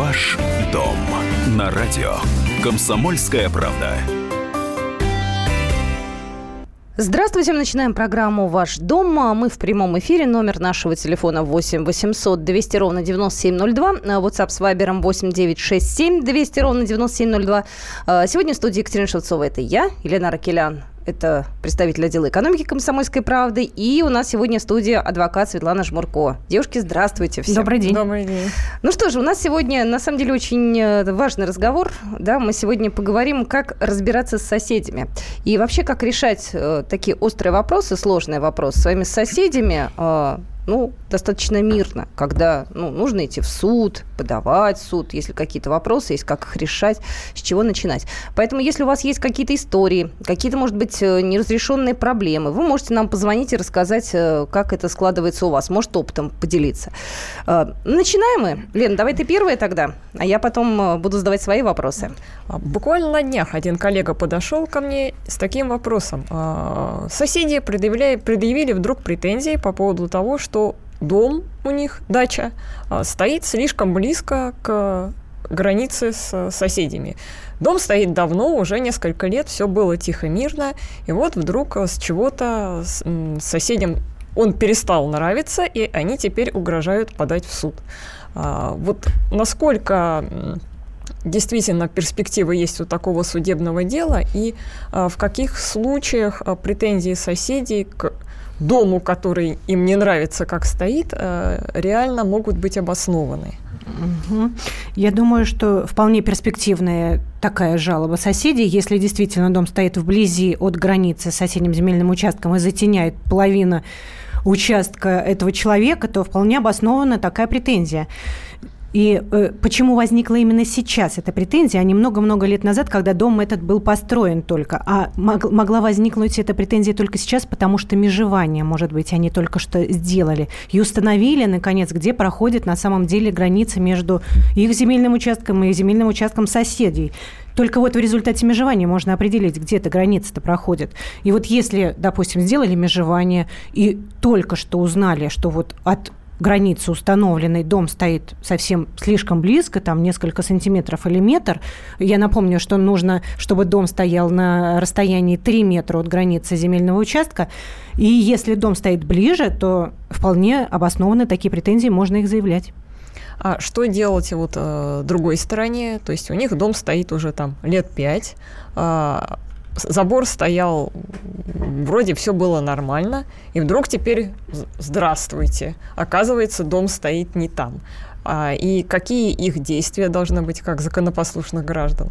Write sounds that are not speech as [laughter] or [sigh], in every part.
Ваш дом на радио. Комсомольская правда. Здравствуйте, мы начинаем программу «Ваш дом». Мы в прямом эфире. Номер нашего телефона 8 800 200 ровно 9702. WhatsApp с Вайбером 8 967 200 ровно 9702. Сегодня в студии Екатерина Шевцова. Это я, Елена Ракелян. Это представитель отдела экономики «Комсомольской правды». И у нас сегодня в студии адвокат Светлана Жмурко. Девушки, здравствуйте всем. Добрый день. Добрый день. Ну что же, у нас сегодня, на самом деле, очень э, важный разговор. Да, мы сегодня поговорим, как разбираться с соседями. И вообще, как решать э, такие острые вопросы, сложные вопросы своими соседями, э, ну, достаточно мирно, когда ну, нужно идти в суд, подавать в суд, если какие-то вопросы есть, как их решать, с чего начинать. Поэтому, если у вас есть какие-то истории, какие-то, может быть, э, неразрешенные проблемы, вы можете нам позвонить и рассказать, э, как это складывается у вас, может, опытом поделиться. Э, начинаем мы. Лен, давай ты первая тогда, а я потом буду задавать свои вопросы. А, буквально на днях один коллега подошел ко мне с таким вопросом. А, соседи предъявили, предъявили вдруг претензии по поводу того, что дом у них, дача, а, стоит слишком близко к границе с соседями. Дом стоит давно, уже несколько лет, все было тихо, мирно, и вот вдруг с чего-то соседям он перестал нравиться, и они теперь угрожают подать в суд. А, вот насколько действительно перспектива есть у такого судебного дела, и а, в каких случаях претензии соседей к дому, который им не нравится, как стоит, э, реально могут быть обоснованы. Угу. Я думаю, что вполне перспективная такая жалоба соседей, если действительно дом стоит вблизи от границы с соседним земельным участком и затеняет половину участка этого человека, то вполне обоснована такая претензия. И э, почему возникла именно сейчас эта претензия, а не много-много лет назад, когда дом этот был построен только? А мог, могла возникнуть эта претензия только сейчас, потому что межевание, может быть, они только что сделали. И установили, наконец, где проходит на самом деле граница между их земельным участком и земельным участком соседей. Только вот в результате межевания можно определить, где эта граница-то проходит. И вот если, допустим, сделали межевание и только что узнали, что вот от границы установленной, дом стоит совсем слишком близко, там несколько сантиметров или метр. Я напомню, что нужно, чтобы дом стоял на расстоянии 3 метра от границы земельного участка. И если дом стоит ближе, то вполне обоснованно такие претензии можно их заявлять. А что делать вот э, другой стороне? То есть у них дом стоит уже там лет пять, э, забор стоял, вроде все было нормально, и вдруг теперь здравствуйте, оказывается, дом стоит не там. А, и какие их действия должны быть как законопослушных граждан?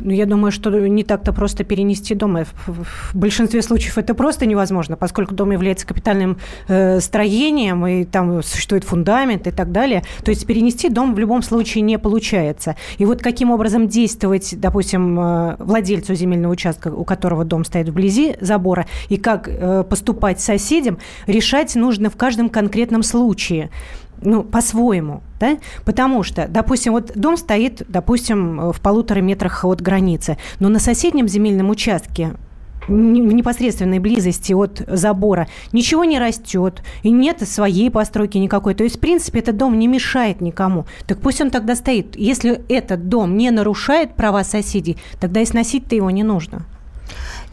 Ну, я думаю, что не так-то просто перенести дом. В большинстве случаев это просто невозможно, поскольку дом является капитальным э, строением, и там существует фундамент и так далее. То есть перенести дом в любом случае не получается. И вот каким образом действовать, допустим, э, владельцу земельного участка, у которого дом стоит вблизи забора, и как э, поступать соседям, решать нужно в каждом конкретном случае ну, по-своему, да, потому что, допустим, вот дом стоит, допустим, в полутора метрах от границы, но на соседнем земельном участке в непосредственной близости от забора ничего не растет, и нет своей постройки никакой. То есть, в принципе, этот дом не мешает никому. Так пусть он тогда стоит. Если этот дом не нарушает права соседей, тогда и сносить-то его не нужно.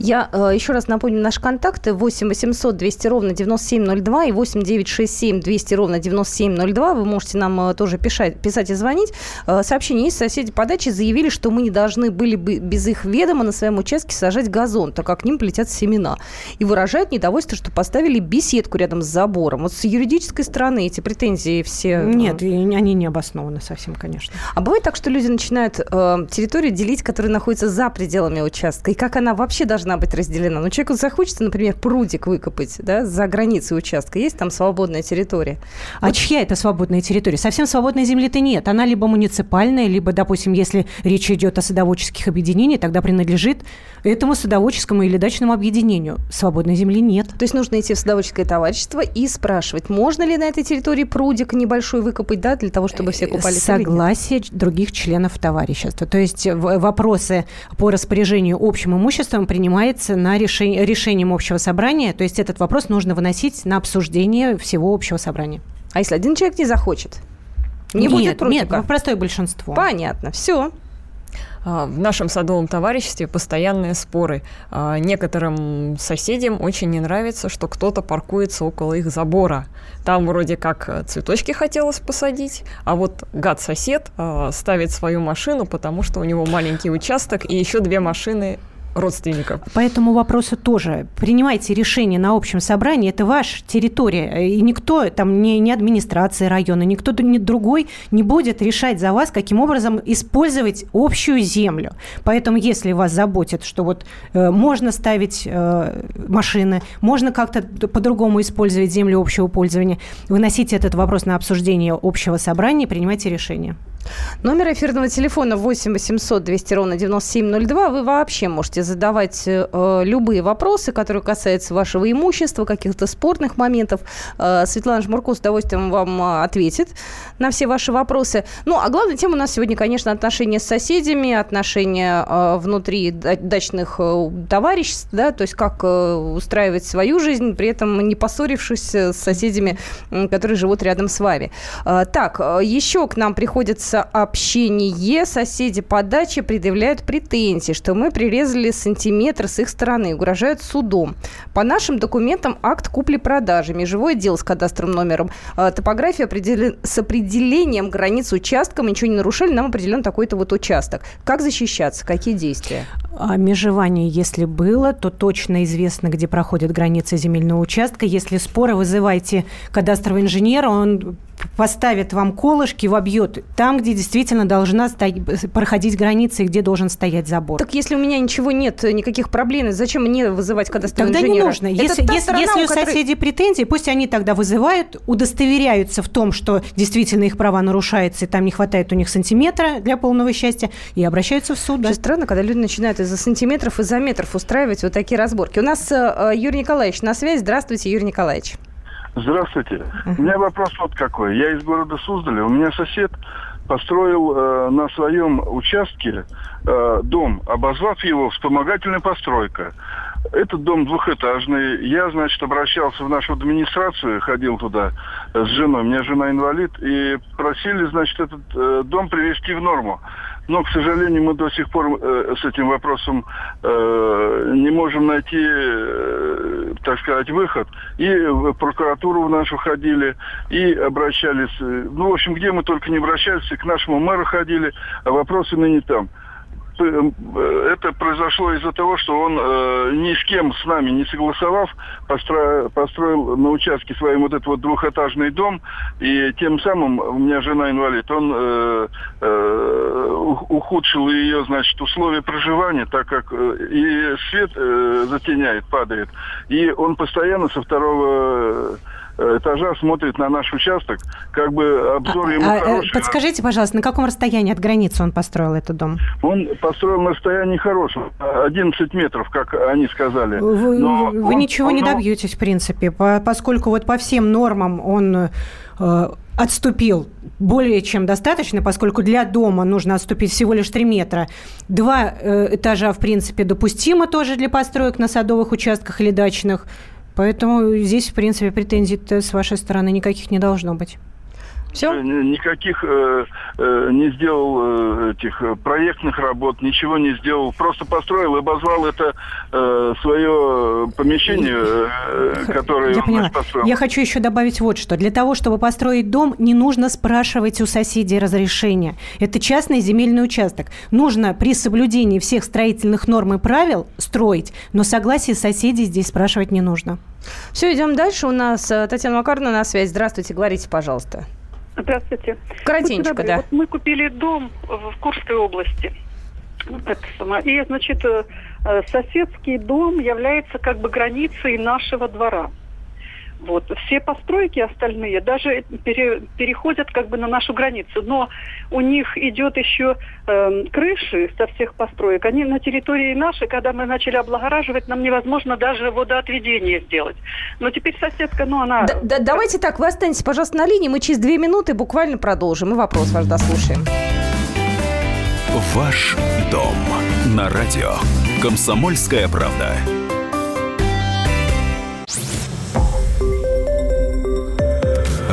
Я э, еще раз напомню наши контакты. 8 800 200 ровно 9702 и 8 967 200 ровно 9702. Вы можете нам э, тоже писать, писать и звонить. Э, сообщение есть. Соседи по даче заявили, что мы не должны были бы без их ведома на своем участке сажать газон, так как к ним полетят семена. И выражают недовольство, что поставили беседку рядом с забором. Вот с юридической стороны эти претензии все... Э, Нет, они не обоснованы совсем, конечно. А бывает так, что люди начинают э, территорию делить, которая находится за пределами участка, и как она вообще должна должна быть разделена. Но человеку захочется, например, прудик выкопать да, за границей участка. Есть там свободная территория. А вот. чья это свободная территория? Совсем свободной земли-то нет. Она либо муниципальная, либо, допустим, если речь идет о садоводческих объединениях, тогда принадлежит этому садоводческому или дачному объединению. Свободной земли нет. То есть нужно идти в садоводческое товарищество и спрашивать, можно ли на этой территории прудик небольшой выкопать, да, для того, чтобы все купались? Согласие других членов товарищества. То есть вопросы по распоряжению общим имуществом принимают принимается на решение, решением общего собрания. То есть этот вопрос нужно выносить на обсуждение всего общего собрания. А если один человек не захочет? Не нет, будет прутика? Нет, простое большинство. Понятно, все. А, в нашем садовом товариществе постоянные споры. А, некоторым соседям очень не нравится, что кто-то паркуется около их забора. Там вроде как цветочки хотелось посадить, а вот гад-сосед а, ставит свою машину, потому что у него маленький участок и еще две машины родственников. По этому вопросу тоже принимайте решение на общем собрании. Это ваша территория. И никто, там, не, не администрация района, никто ни другой не будет решать за вас, каким образом использовать общую землю. Поэтому, если вас заботит, что вот э, можно ставить э, машины, можно как-то по-другому использовать землю общего пользования, выносите этот вопрос на обсуждение общего собрания и принимайте решение. Номер эфирного телефона 8 800 200 ровно 9702. Вы вообще можете задавать э, любые вопросы, которые касаются вашего имущества, каких-то спорных моментов. Э, Светлана Жмурко с удовольствием вам э, ответит на все ваши вопросы. Ну, а главная тема у нас сегодня, конечно, отношения с соседями, отношения э, внутри дачных э, товариществ, да, то есть как э, устраивать свою жизнь, при этом не поссорившись с соседями, которые живут рядом с вами. Э, так, э, еще к нам приходится общение. Соседи по даче предъявляют претензии, что мы прирезали сантиметр с их стороны, угрожают судом. По нашим документам акт купли-продажи, межевое дело с кадастровым номером, а, топография определен... с определением границ участка, мы ничего не нарушили, нам определен такой-то вот участок. Как защищаться? Какие действия? А межевание, если было, то точно известно, где проходят границы земельного участка. Если споры, вызывайте кадастрового инженера, он поставит вам колышки, вобьет там, где действительно должна стоять, проходить граница и где должен стоять забор. Так если у меня ничего нет, никаких проблем, зачем мне вызывать кадастрового тогда инженера? Тогда не нужно. если, если, сторона, если у которой... соседей претензии, пусть они тогда вызывают, удостоверяются в том, что действительно их права нарушаются, и там не хватает у них сантиметра для полного счастья, и обращаются в суд. Да? Странно, когда люди начинают из-за сантиметров, из-за метров устраивать вот такие разборки. У нас э, Юрий Николаевич на связи. Здравствуйте, Юрий Николаевич. Здравствуйте. У меня вопрос вот какой. Я из города Суздаля. У меня сосед построил э, на своем участке э, дом, обозвав его вспомогательной постройкой. Этот дом двухэтажный. Я, значит, обращался в нашу администрацию, ходил туда с женой. У меня жена инвалид. И просили, значит, этот э, дом привести в норму. Но, к сожалению, мы до сих пор э, с этим вопросом э, не можем найти, э, так сказать, выход. И в прокуратуру в нашу ходили, и обращались. Э, ну, в общем, где мы только не обращались, к нашему мэру ходили, а вопросы ныне там. Э, это произошло из-за того, что он э, ни с кем с нами не согласовав, построил, построил на участке своим вот этот вот двухэтажный дом, и тем самым, у меня жена инвалид, он э, э, ухудшил ее, значит, условия проживания, так как э, и свет э, затеняет, падает, и он постоянно со второго Э, этажа смотрит на наш участок, как бы обзор а, ему а, хороший. Подскажите, пожалуйста, на каком расстоянии от границы он построил этот дом? Он построил на расстоянии хорошем, 11 метров, как они сказали. Вы, Но вы он, ничего он, не добьетесь, в принципе, поскольку вот по всем нормам он э, отступил более чем достаточно, поскольку для дома нужно отступить всего лишь 3 метра. Два э, этажа, в принципе, допустимо тоже для построек на садовых участках или дачных. Поэтому здесь, в принципе, претензий с вашей стороны никаких не должно быть. Все? Э, никаких э, э, не сделал э, этих э, проектных работ, ничего не сделал. Просто построил и обозвал это э, свое помещение, э, [laughs] которое Я он поняла. построил. Я хочу еще добавить вот что. Для того, чтобы построить дом, не нужно спрашивать у соседей разрешения. Это частный земельный участок. Нужно при соблюдении всех строительных норм и правил строить, но согласие соседей здесь спрашивать не нужно. Все, идем дальше. У нас э, Татьяна Макаровна на связь. Здравствуйте, говорите, пожалуйста. Здравствуйте. Коротенько, да. Вот мы купили дом в Курской области. И, значит, э, соседский дом является как бы границей нашего двора. Вот. Все постройки остальные даже пере, переходят как бы на нашу границу. Но у них идет еще э, крыши со всех построек. Они на территории нашей, когда мы начали облагораживать, нам невозможно даже водоотведение сделать. Но теперь соседка, ну она... Да, да, давайте так, вы останетесь, пожалуйста, на линии. Мы через две минуты буквально продолжим. И вопрос ваш дослушаем. Ваш дом на радио. Комсомольская правда.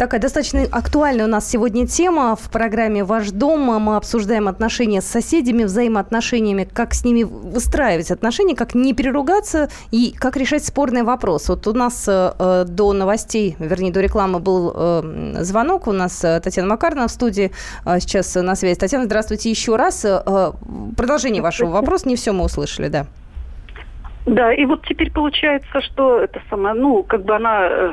Такая достаточно актуальная у нас сегодня тема в программе «Ваш дом». Мы обсуждаем отношения с соседями, взаимоотношениями, как с ними выстраивать отношения, как не переругаться и как решать спорные вопросы. Вот у нас э, до новостей, вернее, до рекламы был э, звонок. У нас э, Татьяна Макарна в студии э, сейчас на связи. Татьяна, здравствуйте еще раз. Э, продолжение вашего вопроса. Не все мы услышали, да. Да, и вот теперь получается, что это самое, ну, как бы она э,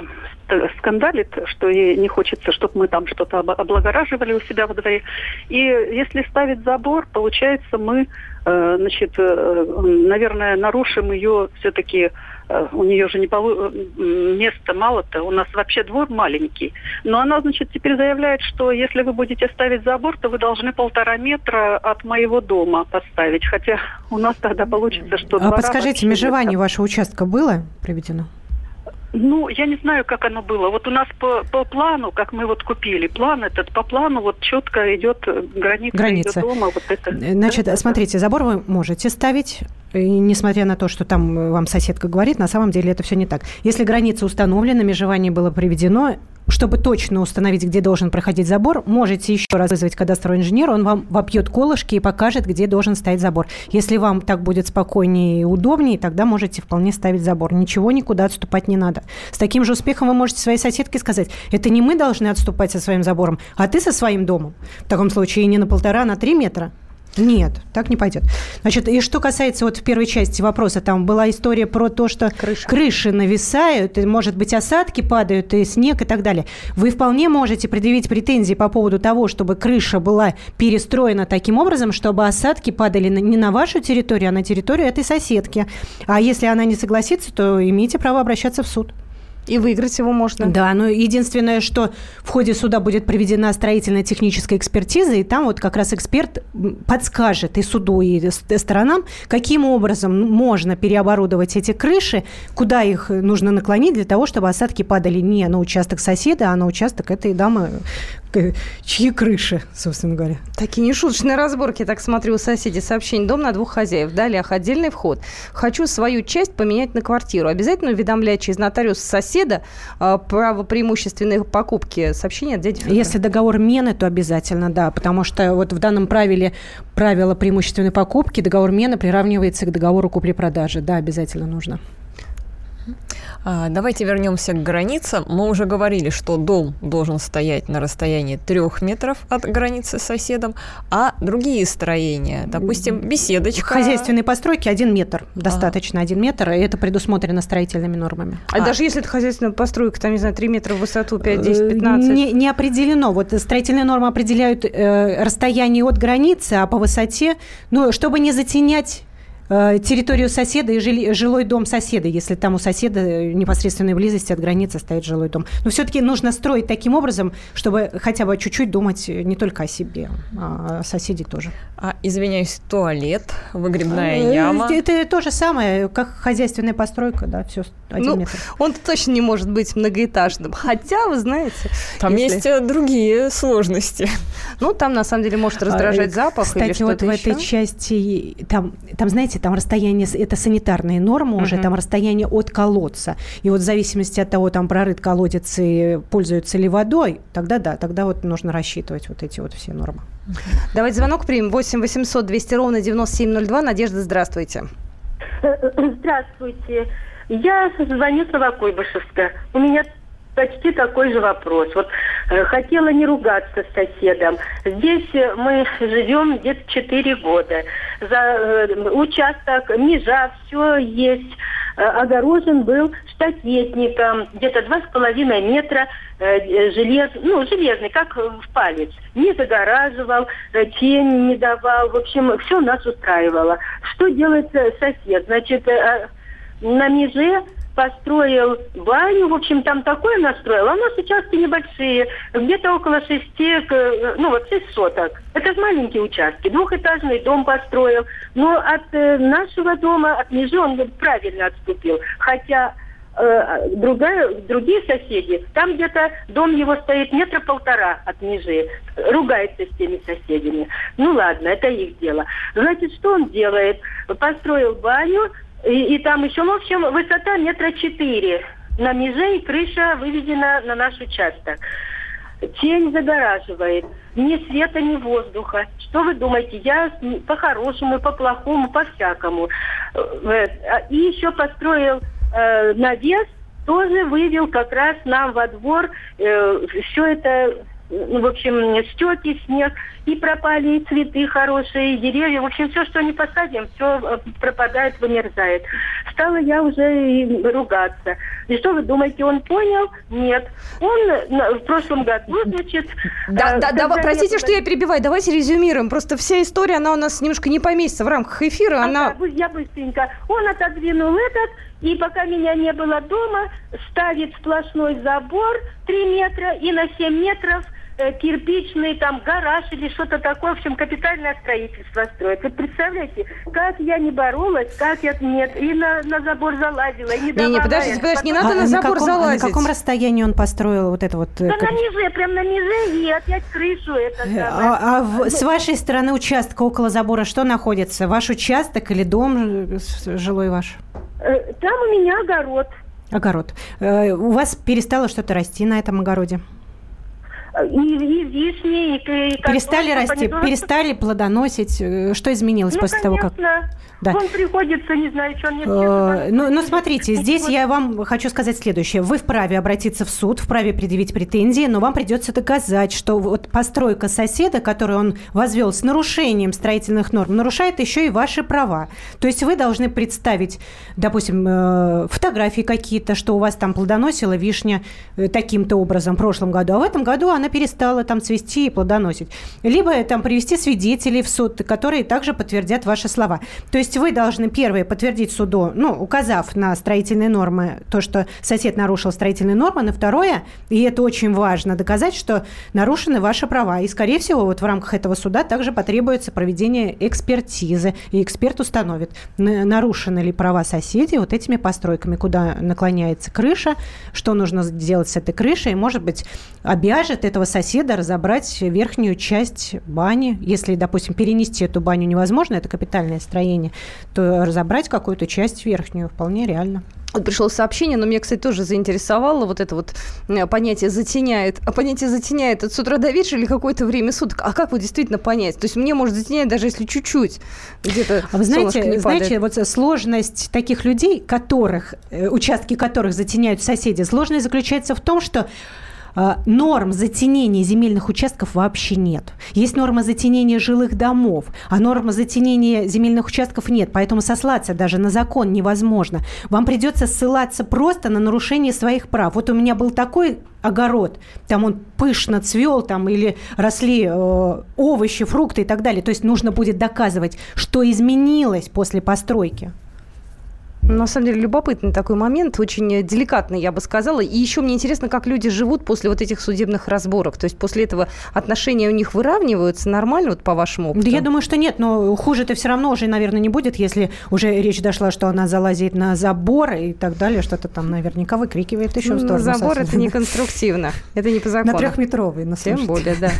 скандалит, что ей не хочется, чтобы мы там что-то облагораживали у себя во дворе. И если ставить забор, получается, мы, э, значит, э, наверное, нарушим ее все-таки э, у нее же не полу... места мало-то, у нас вообще двор маленький. Но она, значит, теперь заявляет, что если вы будете ставить забор, то вы должны полтора метра от моего дома поставить. Хотя у нас тогда получится, что... А подскажите, межевание вашего участка было проведено? Ну, я не знаю, как оно было. Вот у нас по, по плану, как мы вот купили, план этот, по плану вот четко идет граница, граница. идет дома. Вот это. Значит, да, смотрите, забор вы можете ставить, и несмотря на то, что там вам соседка говорит, на самом деле это все не так. Если граница установлена, межевание было приведено, чтобы точно установить, где должен проходить забор, можете еще раз вызвать кадастрового инженера, он вам вопьет колышки и покажет, где должен стоять забор. Если вам так будет спокойнее и удобнее, тогда можете вполне ставить забор. Ничего никуда отступать не надо. С таким же успехом вы можете своей соседке сказать, это не мы должны отступать со своим забором, а ты со своим домом. В таком случае не на полтора, а на три метра. Нет, так не пойдет. Значит, и что касается вот в первой части вопроса, там была история про то, что Крыша. крыши нависают, и, может быть, осадки падают, и снег и так далее. Вы вполне можете предъявить претензии по поводу того, чтобы крыша была перестроена таким образом, чтобы осадки падали не на вашу территорию, а на территорию этой соседки. А если она не согласится, то имеете право обращаться в суд. И выиграть его можно. Да, но единственное, что в ходе суда будет проведена строительно-техническая экспертиза, и там вот как раз эксперт подскажет и суду, и сторонам, каким образом можно переоборудовать эти крыши, куда их нужно наклонить для того, чтобы осадки падали не на участок соседа, а на участок этой дамы, чьи крыши, собственно говоря. Такие нешуточные разборки, так смотрю, у соседей. Сообщение. Дом на двух хозяев. Далее, отдельный вход. Хочу свою часть поменять на квартиру. Обязательно уведомлять через нотариус соседа э, право преимущественной покупки. Сообщение от дяди Федора. Если договор мены, то обязательно, да. Потому что вот в данном правиле правило преимущественной покупки договор мены приравнивается к договору купли-продажи. Да, обязательно нужно. А, давайте вернемся к границам. Мы уже говорили, что дом должен стоять на расстоянии трех метров от границы с соседом, а другие строения, допустим, беседочка. Хозяйственные постройки один метр, достаточно один метр, и это предусмотрено строительными нормами. А, а даже если это хозяйственная постройка, там, не знаю, 3 метра в высоту, 5, 10, 15? Не, не определено. Вот строительные нормы определяют э, расстояние от границы, а по высоте, ну, чтобы не затенять территорию соседа и жили, жилой дом соседа, если там у соседа непосредственной близости от границы стоит жилой дом. Но все-таки нужно строить таким образом, чтобы хотя бы чуть-чуть думать не только о себе, а о соседей тоже. А, извиняюсь, туалет, выгребная э, яма? Это то же самое, как хозяйственная постройка, да, все один ну, метр. Он точно не может быть многоэтажным, хотя, вы знаете... Там если... есть э, другие сложности. Ну, там, на самом деле, может раздражать а, запах Кстати, или что-то вот в этой части, там, там, знаете, знаете, там расстояние, это санитарные нормы уже, uh-huh. там расстояние от колодца. И вот в зависимости от того, там прорыт колодец и пользуются ли водой, тогда да, тогда вот нужно рассчитывать вот эти вот все нормы. Uh-huh. Давайте звонок примем. 8 800 200 ровно 9702. Надежда, здравствуйте. Здравствуйте. Я звоню с Новокуйбышевска. У меня почти такой же вопрос. Вот э, хотела не ругаться с соседом. Здесь э, мы живем где-то 4 года. За э, участок, межа, все есть. огорожен был штакетником, где-то два с половиной метра желез, ну, железный, как в палец. Не загораживал, тень не давал. В общем, все нас устраивало. Что делает сосед? Значит, на меже построил баню, в общем, там такое настроил. А у нас участки небольшие, где-то около шести, ну вот шесть соток. Это же маленькие участки. Двухэтажный дом построил. Но от э, нашего дома, от межи он правильно отступил. Хотя э, другая, другие соседи, там где-то дом его стоит метра полтора от межи, ругается с теми соседями. Ну ладно, это их дело. Значит, что он делает? Построил баню, и, и там еще, в общем, высота метра четыре. На меже и крыша выведена на наш участок. Тень загораживает. Ни света, ни воздуха. Что вы думаете? Я по-хорошему, по-плохому, по-всякому. Э, и еще построил э, навес, тоже вывел как раз нам во двор э, все это ну, в общем, стеки, снег, и пропали и цветы хорошие, и деревья. В общем, все, что не посадим, все э, пропадает, вымерзает. Стала я уже ругаться. И что вы думаете, он понял? Нет. Он в прошлом году, значит... Да, э, да, да, простите, что я перебиваю. Давайте резюмируем. Просто вся история, она у нас немножко не поместится в рамках эфира. Она... А, я быстренько. Он отодвинул этот, и пока меня не было дома, ставит сплошной забор 3 метра и на 7 метров – кирпичный там гараж или что-то такое, в общем, капитальное строительство строит. Вы представляете, как я не боролась, как я нет, и на, на забор залазила, и не Не, не, подождите, подождите, не надо а, на забор каком, залазить. А на каком расстоянии он построил вот это вот? Э, да на ниже, прям на ниже, и опять крышу это А, а в, с вашей стороны участка около забора что находится? Ваш участок или дом жилой ваш? Там у меня огород. Огород. У вас перестало что-то расти на этом огороде? И, и вишни, и, и Перестали расти, помидоры. перестали плодоносить. Э, что изменилось ну, после конечно. того, как... Да. Он приходится, не знаю, что он мне э, ну, ну, смотрите, здесь я вам хочу сказать следующее. Вы вправе обратиться в суд, вправе предъявить претензии, но вам придется доказать, что вот постройка соседа, которую он возвел с нарушением строительных норм, нарушает еще и ваши права. То есть вы должны представить, допустим, э, фотографии какие-то, что у вас там плодоносила вишня э, таким-то образом в прошлом году, а в этом году она перестала там цвести и плодоносить. Либо там привести свидетелей в суд, которые также подтвердят ваши слова. То есть есть вы должны первое подтвердить суду, ну, указав на строительные нормы, то, что сосед нарушил строительные нормы, на второе, и это очень важно, доказать, что нарушены ваши права. И, скорее всего, вот в рамках этого суда также потребуется проведение экспертизы, и эксперт установит, нарушены ли права соседей вот этими постройками, куда наклоняется крыша, что нужно сделать с этой крышей, и, может быть, обяжет этого соседа разобрать верхнюю часть бани, если, допустим, перенести эту баню невозможно, это капитальное строение, то разобрать какую-то часть верхнюю вполне реально. Вот пришло сообщение, но меня, кстати, тоже заинтересовало вот это вот э, понятие затеняет. А понятие затеняет от с утра до вечера или какое-то время суток. А как вот действительно понять? То есть мне может затенять даже если чуть-чуть где-то а Вы знаете, знаете, вот сложность таких людей, которых, э, участки которых затеняют соседи, сложность заключается в том, что норм затенения земельных участков вообще нет. Есть норма затенения жилых домов, а норма затенения земельных участков нет. Поэтому сослаться даже на закон невозможно. Вам придется ссылаться просто на нарушение своих прав. Вот у меня был такой огород, там он пышно цвел, там или росли э, овощи, фрукты и так далее. То есть нужно будет доказывать, что изменилось после постройки. На самом деле любопытный такой момент, очень деликатный, я бы сказала. И еще мне интересно, как люди живут после вот этих судебных разборок. То есть после этого отношения у них выравниваются нормально, вот по вашему опыту? Да я думаю, что нет, но хуже это все равно уже, наверное, не будет, если уже речь дошла, что она залазит на забор и так далее, что-то там наверняка выкрикивает еще в сторону. Забор – это не конструктивно, это не по закону. На трехметровый, на Тем более, да.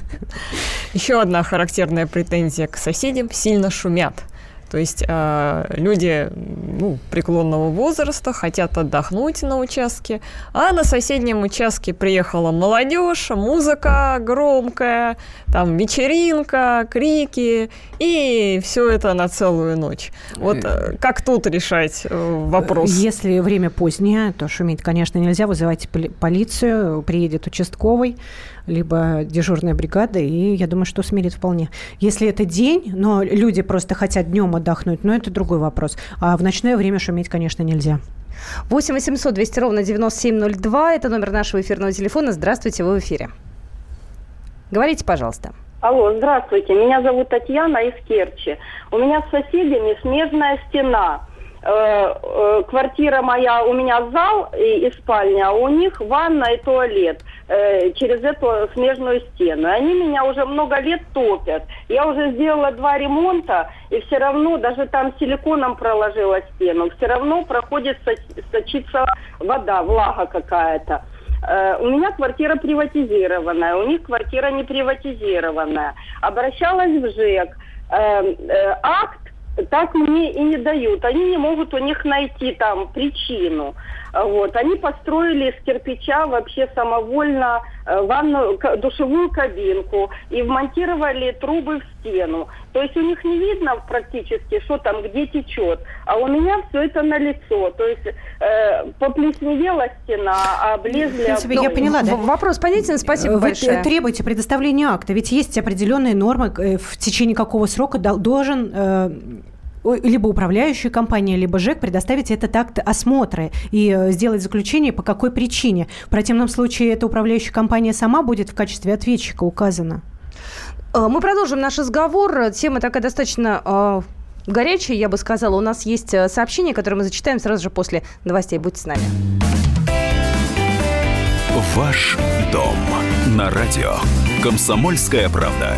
Еще одна характерная претензия к соседям – сильно шумят. То есть э, люди ну, преклонного возраста хотят отдохнуть на участке, а на соседнем участке приехала молодежь, музыка громкая, там вечеринка, крики, и все это на целую ночь. Вот э, как тут решать э, вопрос? Если время позднее, то шуметь, конечно, нельзя. Вызывайте полицию, приедет участковый, либо дежурная бригада, и я думаю, что смирит вполне. Если это день, но люди просто хотят днем отдохнуть, но это другой вопрос. А в ночное время шуметь, конечно, нельзя. 8 800 200 ровно 9702. Это номер нашего эфирного телефона. Здравствуйте, вы в эфире. Говорите, пожалуйста. Алло, здравствуйте. Меня зовут Татьяна из Керчи. У меня с соседями смежная стена. Э, э, квартира моя, у меня зал и, и спальня, а у них ванна и туалет э, через эту смежную стену. Они меня уже много лет топят. Я уже сделала два ремонта, и все равно, даже там силиконом проложила стену, все равно проходит сочиться вода, влага какая-то. Э, у меня квартира приватизированная, у них квартира не приватизированная. Обращалась в ЖЭК. Э, акт так мне и не дают. Они не могут у них найти там причину. Вот. Они построили из кирпича вообще самовольно э, ванную, душевую кабинку и вмонтировали трубы в стену. То есть у них не видно практически, что там, где течет. А у меня все это на лицо. То есть э, поплесневела стена, а облезли... В принципе, я поняла, да? Вопрос понятен, спасибо Вы большое. требуете предоставления акта, ведь есть определенные нормы, э, в течение какого срока должен э, либо управляющая компания, либо ЖЭК предоставить этот акт осмотра и э, сделать заключение, по какой причине. В противном случае эта управляющая компания сама будет в качестве ответчика указана. Э, мы продолжим наш разговор. Тема такая достаточно э, горячая, я бы сказала. У нас есть сообщение, которое мы зачитаем сразу же после новостей. Будьте с нами. Ваш дом на радио. Комсомольская правда.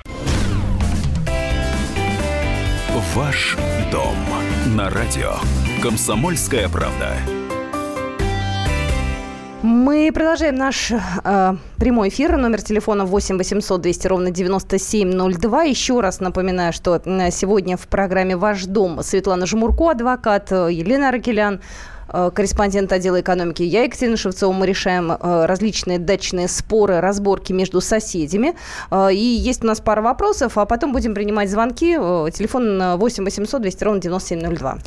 Ваш дом на радио. Комсомольская правда. Мы продолжаем наш э, прямой эфир. Номер телефона 8 800 200 ровно 9702. Еще раз напоминаю, что сегодня в программе «Ваш дом» Светлана Жмурко, адвокат, э, Елена Ракелян, Э, корреспондент отдела экономики. Я, Екатерина Шевцова. Мы решаем э, различные дачные споры, разборки между соседями. Э, и есть у нас пара вопросов, а потом будем принимать звонки. Телефон 8 800 200 ровно 9702.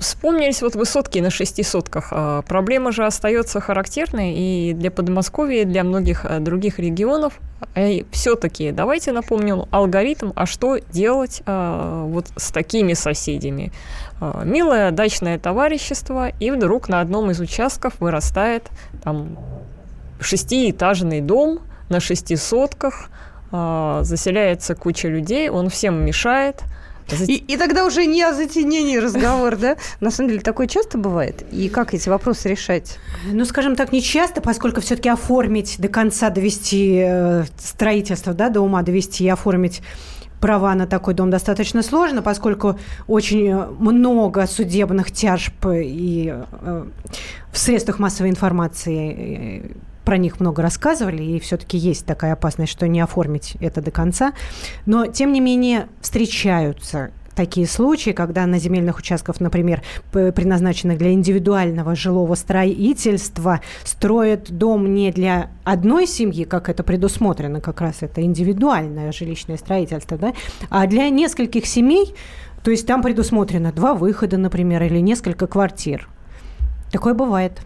Вспомнились вот высотки на шести сотках. А, проблема же остается характерной и для Подмосковья, и для многих других регионов. И все-таки давайте напомним алгоритм, а что делать а, вот с такими соседями. А, милое дачное товарищество, и вдруг на одном из участков вырастает там шестиэтажный дом на шести сотках, а, заселяется куча людей, он всем мешает. И, и тогда уже не о затенении разговор, да? На самом деле такое часто бывает. И как эти вопросы решать? Ну, скажем так, не часто, поскольку все-таки оформить до конца, довести э, строительство, да, до ума довести и оформить права на такой дом достаточно сложно, поскольку очень много судебных тяжб и э, в средствах массовой информации э, про них много рассказывали, и все-таки есть такая опасность, что не оформить это до конца. Но, тем не менее, встречаются такие случаи, когда на земельных участках, например, предназначенных для индивидуального жилого строительства, строят дом не для одной семьи, как это предусмотрено, как раз это индивидуальное жилищное строительство, да, а для нескольких семей, то есть там предусмотрено два выхода, например, или несколько квартир. Такое бывает.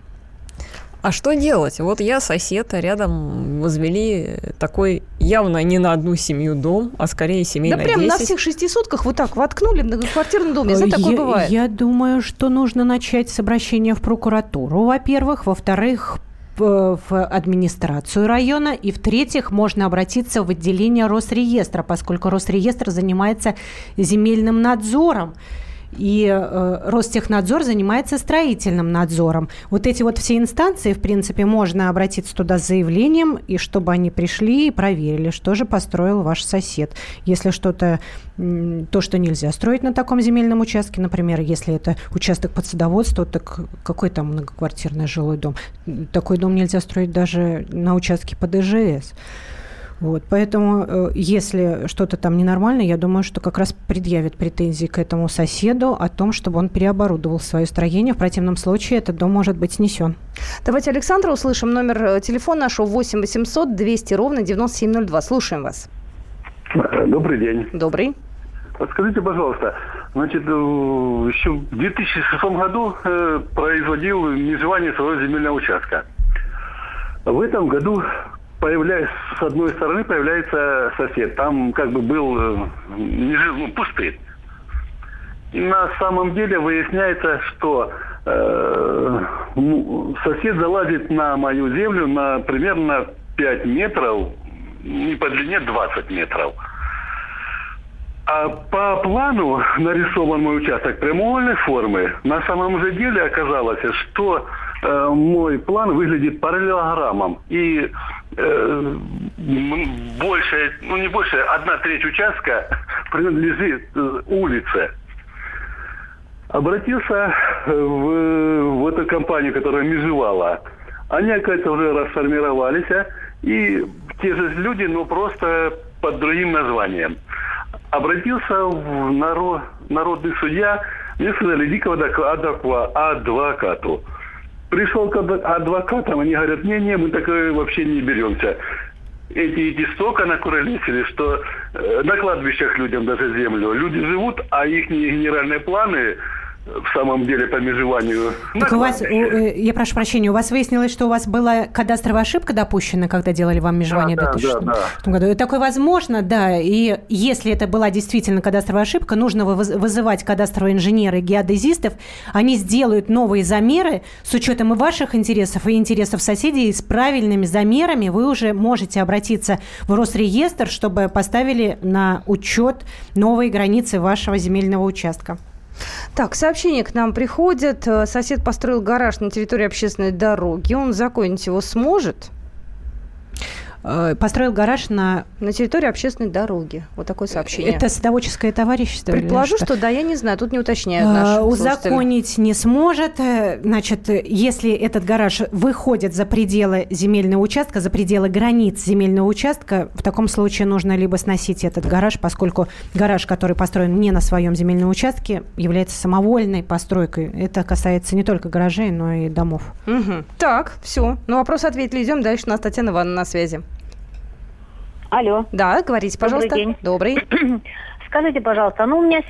А что делать? Вот я сосед, а рядом возвели такой явно не на одну семью дом, а скорее семей да прям 10. на всех шести сутках вот так воткнули в многоквартирный дом. Я знаю, такое бывает. Я думаю, что нужно начать с обращения в прокуратуру, во-первых. Во-вторых, в администрацию района. И в-третьих, можно обратиться в отделение Росреестра, поскольку Росреестр занимается земельным надзором и э, Ростехнадзор занимается строительным надзором. Вот эти вот все инстанции, в принципе, можно обратиться туда с заявлением, и чтобы они пришли и проверили, что же построил ваш сосед. Если что-то, то, что нельзя строить на таком земельном участке, например, если это участок под садоводство, так какой там многоквартирный жилой дом? Такой дом нельзя строить даже на участке под ИЖС. Вот, поэтому, э, если что-то там ненормально, я думаю, что как раз предъявит претензии к этому соседу о том, чтобы он переоборудовал свое строение. В противном случае этот дом может быть снесен. Давайте Александра услышим. Номер э, телефона нашего 8 800 200 ровно 9702. Слушаем вас. Добрый день. Добрый. Скажите, пожалуйста, значит, э, еще в 2006 году производил межевание своего земельного участка. В этом году появляется, с одной стороны появляется сосед. Там как бы был э, ну, пустырь. На самом деле выясняется, что э, сосед залазит на мою землю на примерно 5 метров, не по длине 20 метров. А по плану нарисован мой участок прямоугольной формы. На самом же деле оказалось, что э, мой план выглядит параллелограммом. И э, больше, ну не больше, одна треть участка [laughs] принадлежит э, улице. Обратился в, в эту компанию, которая межевала. Они, оказывается, уже расформировались. А, и те же люди, но просто под другим названием. Обратился в народ, народный судья, мне сказали, иди к адвокату. Пришел к адвокатам, они говорят, не-не, мы такое вообще не беремся. Эти, эти столько накуролесили, что э, на кладбищах людям даже землю. Люди живут, а их генеральные планы в самом деле по межеванию. Так у вас, э, я прошу прощения, у вас выяснилось, что у вас была кадастровая ошибка допущена, когда делали вам межевание да, в 2006 да, да. году? Такое возможно, да. И если это была действительно кадастровая ошибка, нужно вызывать кадастровые инженеры, геодезистов. Они сделают новые замеры с учетом и ваших интересов, и интересов соседей. И с правильными замерами вы уже можете обратиться в Росреестр, чтобы поставили на учет новые границы вашего земельного участка. Так, сообщение к нам приходит. Э, сосед построил гараж на территории общественной дороги. Он законить его сможет? Э, построил гараж на... На территории общественной дороги. Вот такое сообщение. Это садоводческое товарищество? Предположу, что? что да, я не знаю. Тут не уточняют э, наши Узаконить не сможет. Э, значит, если этот гараж выходит за пределы земельного участка, за пределы границ земельного участка, в таком случае нужно либо сносить этот гараж, поскольку гараж, который построен не на своем земельном участке, является самовольной постройкой. Это касается не только гаражей, но и домов. Угу. Так, все. Ну, вопрос ответили. Идем дальше. У нас Татьяна Ивановна на связи. Алло. Да, говорите, пожалуйста. Добрый день. Добрый. [clears throat] Скажите, пожалуйста, ну у меня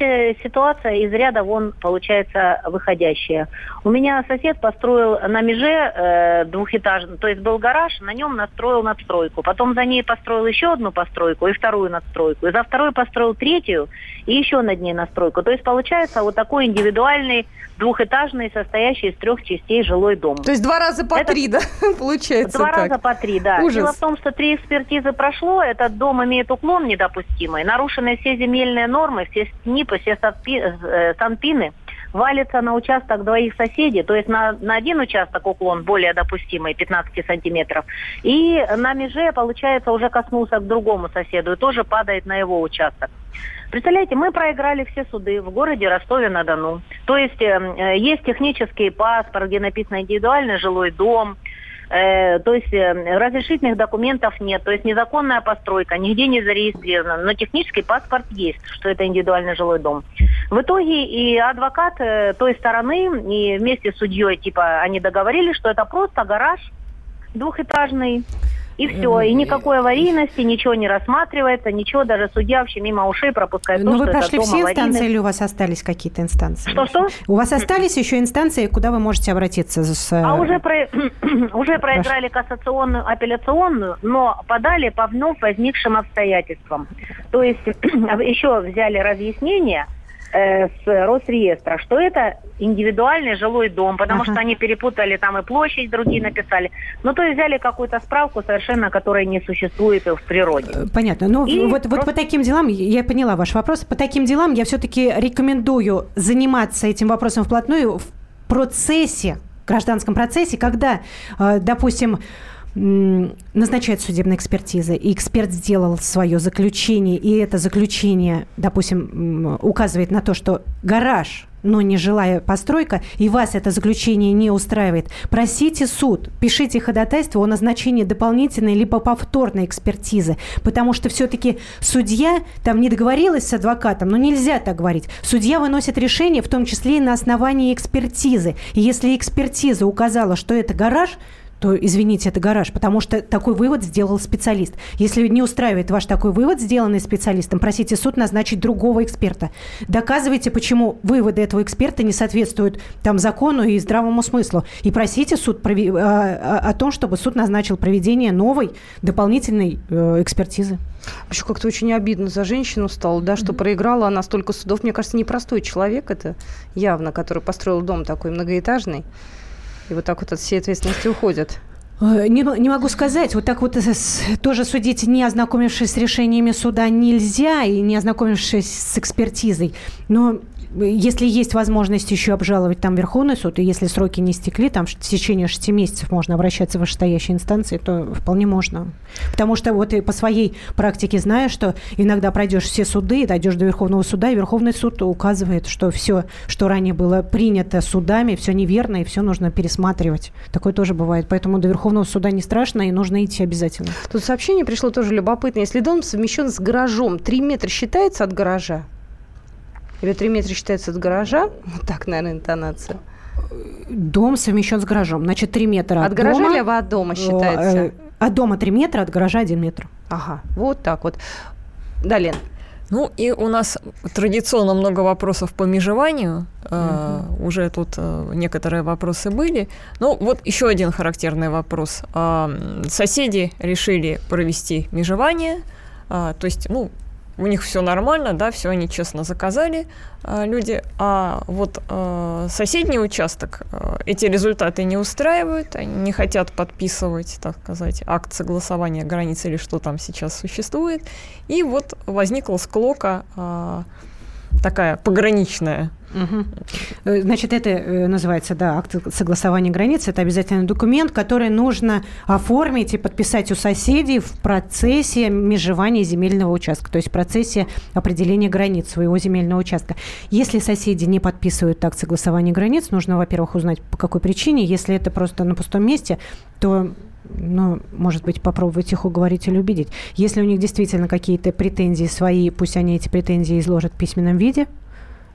ситуация из ряда вон получается выходящая. У меня сосед построил на меже э, двухэтажный, то есть был гараж, на нем настроил надстройку. Потом за ней построил еще одну постройку и вторую надстройку. И за второй построил третью и еще над ней настройку. То есть получается вот такой индивидуальный двухэтажный, состоящий из трех частей жилой дом. То есть два раза по Это... три, да, [laughs] получается Два так. раза по три, да. Ужас. Дело в том, что три экспертизы прошло, этот дом имеет уклон недопустимый, нарушены все земельные нормы, все СНИПы, все э, санпины, валится на участок двоих соседей, то есть на, на один участок уклон более допустимый, 15 сантиметров, и на меже, получается, уже коснулся к другому соседу и тоже падает на его участок. Представляете, мы проиграли все суды в городе Ростове-на-Дону. То есть эм, э, есть технический паспорт, где написано индивидуальный жилой дом, э, то есть э, разрешительных документов нет, то есть незаконная постройка, нигде не зарегистрирована, но технический паспорт есть, что это индивидуальный жилой дом. В итоге и адвокат э, той стороны, и вместе с судьей, типа, они договорились, что это просто гараж двухэтажный, и все, и никакой аварийности, ничего не рассматривается, ничего, даже судья вообще мимо ушей пропускает. Но то, вы прошли все аварийность. инстанции или у вас остались какие-то инстанции? Что-что? У вас остались еще инстанции, куда вы можете обратиться? С... А уже, про... [clears throat] уже проиграли кассационную, апелляционную, но подали по вновь возникшим обстоятельствам. То есть [clears throat] еще взяли разъяснение – Э, с Росреестра, что это индивидуальный жилой дом, потому ага. что они перепутали там и площадь, другие написали. Ну, то есть взяли какую-то справку совершенно, которая не существует в природе. Э, понятно. Ну, вот, просто... вот по таким делам, я поняла ваш вопрос, по таким делам я все-таки рекомендую заниматься этим вопросом вплотную в процессе, гражданском процессе, когда, э, допустим, назначает судебная экспертиза, и эксперт сделал свое заключение, и это заключение, допустим, указывает на то, что гараж но не жилая постройка, и вас это заключение не устраивает, просите суд, пишите ходатайство о назначении дополнительной либо повторной экспертизы, потому что все-таки судья там не договорилась с адвокатом, но нельзя так говорить. Судья выносит решение, в том числе и на основании экспертизы. И если экспертиза указала, что это гараж, то, извините, это гараж, потому что такой вывод сделал специалист. Если не устраивает ваш такой вывод, сделанный специалистом, просите суд назначить другого эксперта. Доказывайте, почему выводы этого эксперта не соответствуют там закону и здравому смыслу. И просите суд прови- о, а, а, о том, чтобы суд назначил проведение новой дополнительной э, экспертизы. Еще как-то очень обидно за женщину стало, да, что mm-hmm. проиграла она столько судов. Мне кажется, непростой человек это явно, который построил дом такой многоэтажный и вот так вот от всей ответственности уходят? Э, не, не могу сказать. Вот так вот э, тоже судить, не ознакомившись с решениями суда, нельзя, и не ознакомившись с экспертизой. Но если есть возможность еще обжаловать там Верховный суд, и если сроки не стекли, там в течение 6 месяцев можно обращаться в вышестоящие инстанции, то вполне можно. Потому что вот и по своей практике знаю, что иногда пройдешь все суды, дойдешь до Верховного суда, и Верховный суд указывает, что все, что ранее было принято судами, все неверно, и все нужно пересматривать. Такое тоже бывает. Поэтому до Верховного суда не страшно, и нужно идти обязательно. Тут сообщение пришло тоже любопытное. Если дом совмещен с гаражом, 3 метра считается от гаража? Или 3 метра считается от гаража? Вот так, наверное, интонация. Дом совмещен с гаражом. Значит, 3 метра от, от гаража дома, или от дома считается? Э, от дома 3 метра, от гаража 1 метр. Ага, вот так вот. Да, Лен. Ну и у нас традиционно много вопросов по межеванию. Угу. Уже тут uh, некоторые вопросы были. Ну вот еще один характерный вопрос. Uh, соседи решили провести межевание. То есть, ну, у них все нормально, да, все они честно заказали э, люди, а вот э, соседний участок э, эти результаты не устраивают, они не хотят подписывать, так сказать, акт согласования границ или что там сейчас существует, и вот возникла склока э, такая пограничная Угу. Значит, это э, называется, да, акт согласования границ. Это обязательный документ, который нужно оформить и подписать у соседей в процессе межевания земельного участка, то есть в процессе определения границ своего земельного участка. Если соседи не подписывают акт согласования границ, нужно, во-первых, узнать, по какой причине. Если это просто на пустом месте, то ну, может быть, попробовать их уговорить или убедить. Если у них действительно какие-то претензии свои, пусть они эти претензии изложат в письменном виде –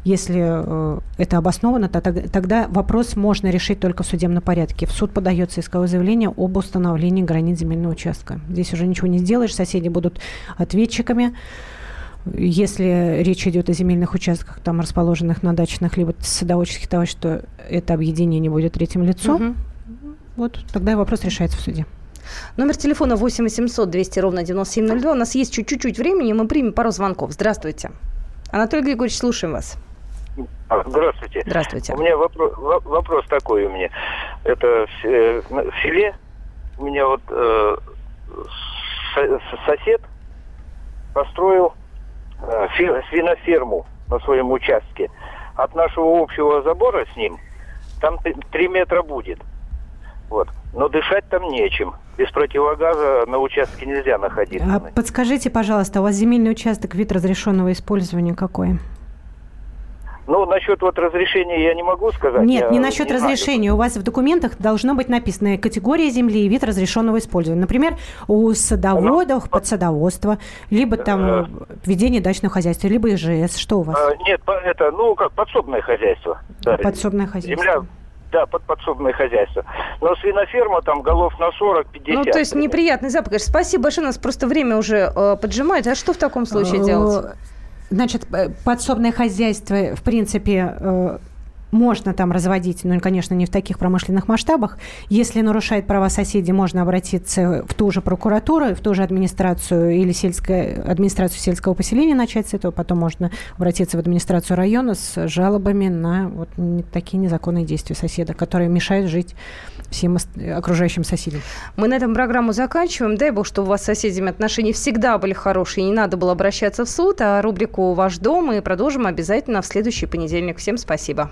если э, это обосновано, то тогда вопрос можно решить только в судебном порядке. В суд подается исковое заявление об установлении границ земельного участка. Здесь уже ничего не сделаешь, соседи будут ответчиками. Если речь идет о земельных участках, там расположенных на дачных либо садоводческих товариществ, то это объединение не будет третьим лицом. Угу. Вот тогда вопрос решается в суде. Номер телефона 8 800 200 ровно 9702. У нас есть чуть-чуть времени, мы примем пару звонков. Здравствуйте. Анатолий Григорьевич, слушаем вас. А, здравствуйте. Здравствуйте. У меня вопрос, вопрос такой у меня. Это э, в селе у меня вот э, сосед построил э, свиноферму на своем участке. От нашего общего забора с ним там 3 метра будет. Вот. Но дышать там нечем. Без противогаза на участке нельзя находиться. А подскажите, пожалуйста, у вас земельный участок, вид разрешенного использования какой? Ну, насчет вот разрешения я не могу сказать. Нет, не насчет не разрешения. Знаю. У вас в документах должно быть написано категория земли и вид разрешенного использования. Например, у садоводов, под садоводство, либо там э, ведение дачного хозяйства, либо ИЖС. Что у вас? А, нет, это, ну, как подсобное хозяйство. Да. Подсобное хозяйство. Земля, да, под подсобное хозяйство. Но свиноферма там голов на 40-50. Ну, то есть неприятный запах. Спасибо большое, у нас просто время уже э, поджимает. А что в таком случае э, делать? Значит, подсобное хозяйство, в принципе, э, можно там разводить, но, конечно, не в таких промышленных масштабах. Если нарушает права соседей, можно обратиться в ту же прокуратуру, в ту же администрацию или сельское, администрацию сельского поселения начать с этого. Потом можно обратиться в администрацию района с жалобами на вот такие незаконные действия соседа, которые мешают жить всем окружающим соседям. Мы на этом программу заканчиваем. Дай бог, что у вас с соседями отношения всегда были хорошие, не надо было обращаться в суд. А рубрику «Ваш дом» мы продолжим обязательно в следующий понедельник. Всем спасибо.